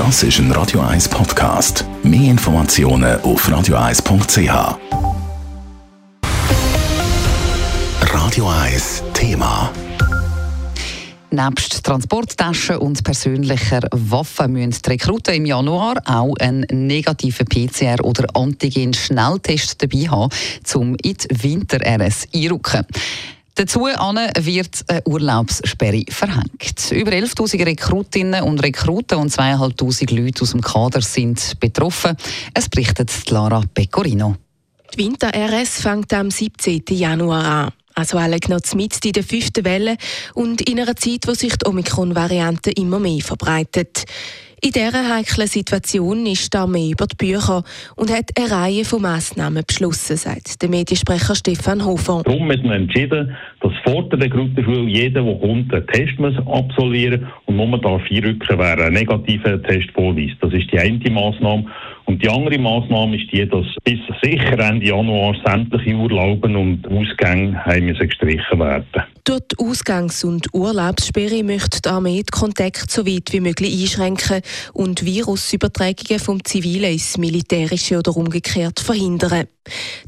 Das ist ein Radio 1 Podcast. Mehr Informationen auf radio1.ch. Radio 1 Thema. Nebst Transporttaschen und persönlicher Waffen müssen die Rekruten im Januar auch einen negativen PCR- oder Antigen-Schnelltest dabei haben, um in die Winter-RS einrücken. Dazu wird eine Urlaubssperre verhängt. Über 11.000 Rekrutinnen und Rekruten und 2'500 Leute aus dem Kader sind betroffen. Es berichtet Lara Pecorino. Die Winter-RS fängt am 17. Januar an. Also alle genau mit in der fünften Welle und in einer Zeit, wo sich die Omikron-Variante immer mehr verbreitet. In dieser heiklen Situation ist die Armee über die Bücher und hat eine Reihe von Massnahmen beschlossen, sagt der Mediensprecher Stefan Hofer. Darum hat man entschieden, dass vor der Rekrutenschule jeder, der kommt, einen Test muss absolvieren und nur darf einrücken, wer einen negativen Test vorweist. Das ist die eine Massnahme. Und die andere Maßnahme ist die, dass bis sicher Ende Januar sämtliche Urlauben und Ausgänge haben müssen gestrichen werden. Durch die Ausgangs- und Urlaubssperre möchte die Armee die Kontakte so weit wie möglich einschränken und Virusübertragungen vom Zivilen ins Militärische oder umgekehrt verhindern.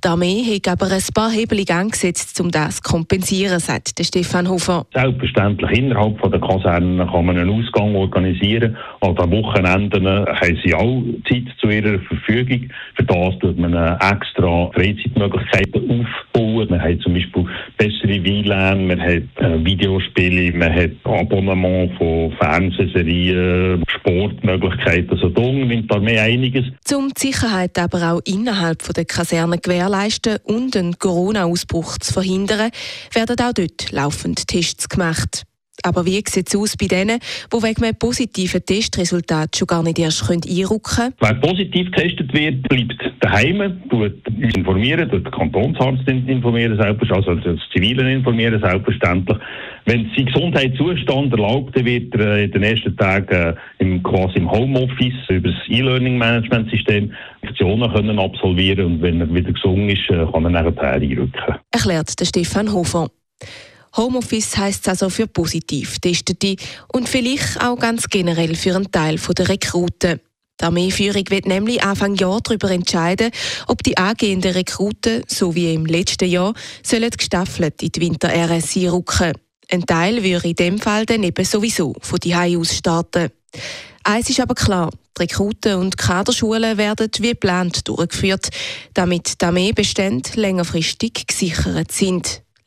Die Armee hat aber ein paar Hebel in Gang gesetzt, um das zu kompensieren, sagt Stefan Hofer. Selbstverständlich, innerhalb der Kasernen kann man einen Ausgang organisieren. An den Wochenenden haben sie auch Zeit zu ihrer Verfügung. Für das tut man extra Freizeitmöglichkeiten aufbauen. Man hat zum Beispiel bessere WLAN, man hat äh, Videospiele, man hat Abonnement von Fernsehserien, Sportmöglichkeiten. Also da nimmt die Armee einiges. Um die Sicherheit aber auch innerhalb der Kaserne gewährleisten und einen Corona-Ausbruch zu verhindern, werden auch dort laufend Tests gemacht. Aber wie sieht es aus bei denen, die wegen einem positiven Testresultat schon gar nicht erst einrücken können? Wer positiv getestet wird, bleibt daheim, tut uns informieren, tut den Kantonsarzt informieren, also das Zivile informieren, selbstverständlich. Wenn sein Gesundheitszustand erlaubt, dann wird er in den ersten Tagen äh, im, quasi im Homeoffice über das E-Learning-Management-System Lektionen können absolvieren und wenn er wieder gesund ist, äh, kann er nachher einrücken. Erklärt der Stefan Hofer. Homeoffice heisst also für positiv Testete und vielleicht auch ganz generell für einen Teil der Rekruten. Die Armeeführung wird nämlich Anfang Jahr darüber entscheiden, ob die angehenden Rekruten, so wie im letzten Jahr, sollen gestaffelt in die Winter-RS rücken. Ein Teil würde in dem Fall dann eben sowieso von die aus starten. Eins ist aber klar, die Rekruten- und Kaderschulen werden wie geplant durchgeführt, damit die Armeebestände längerfristig gesichert sind.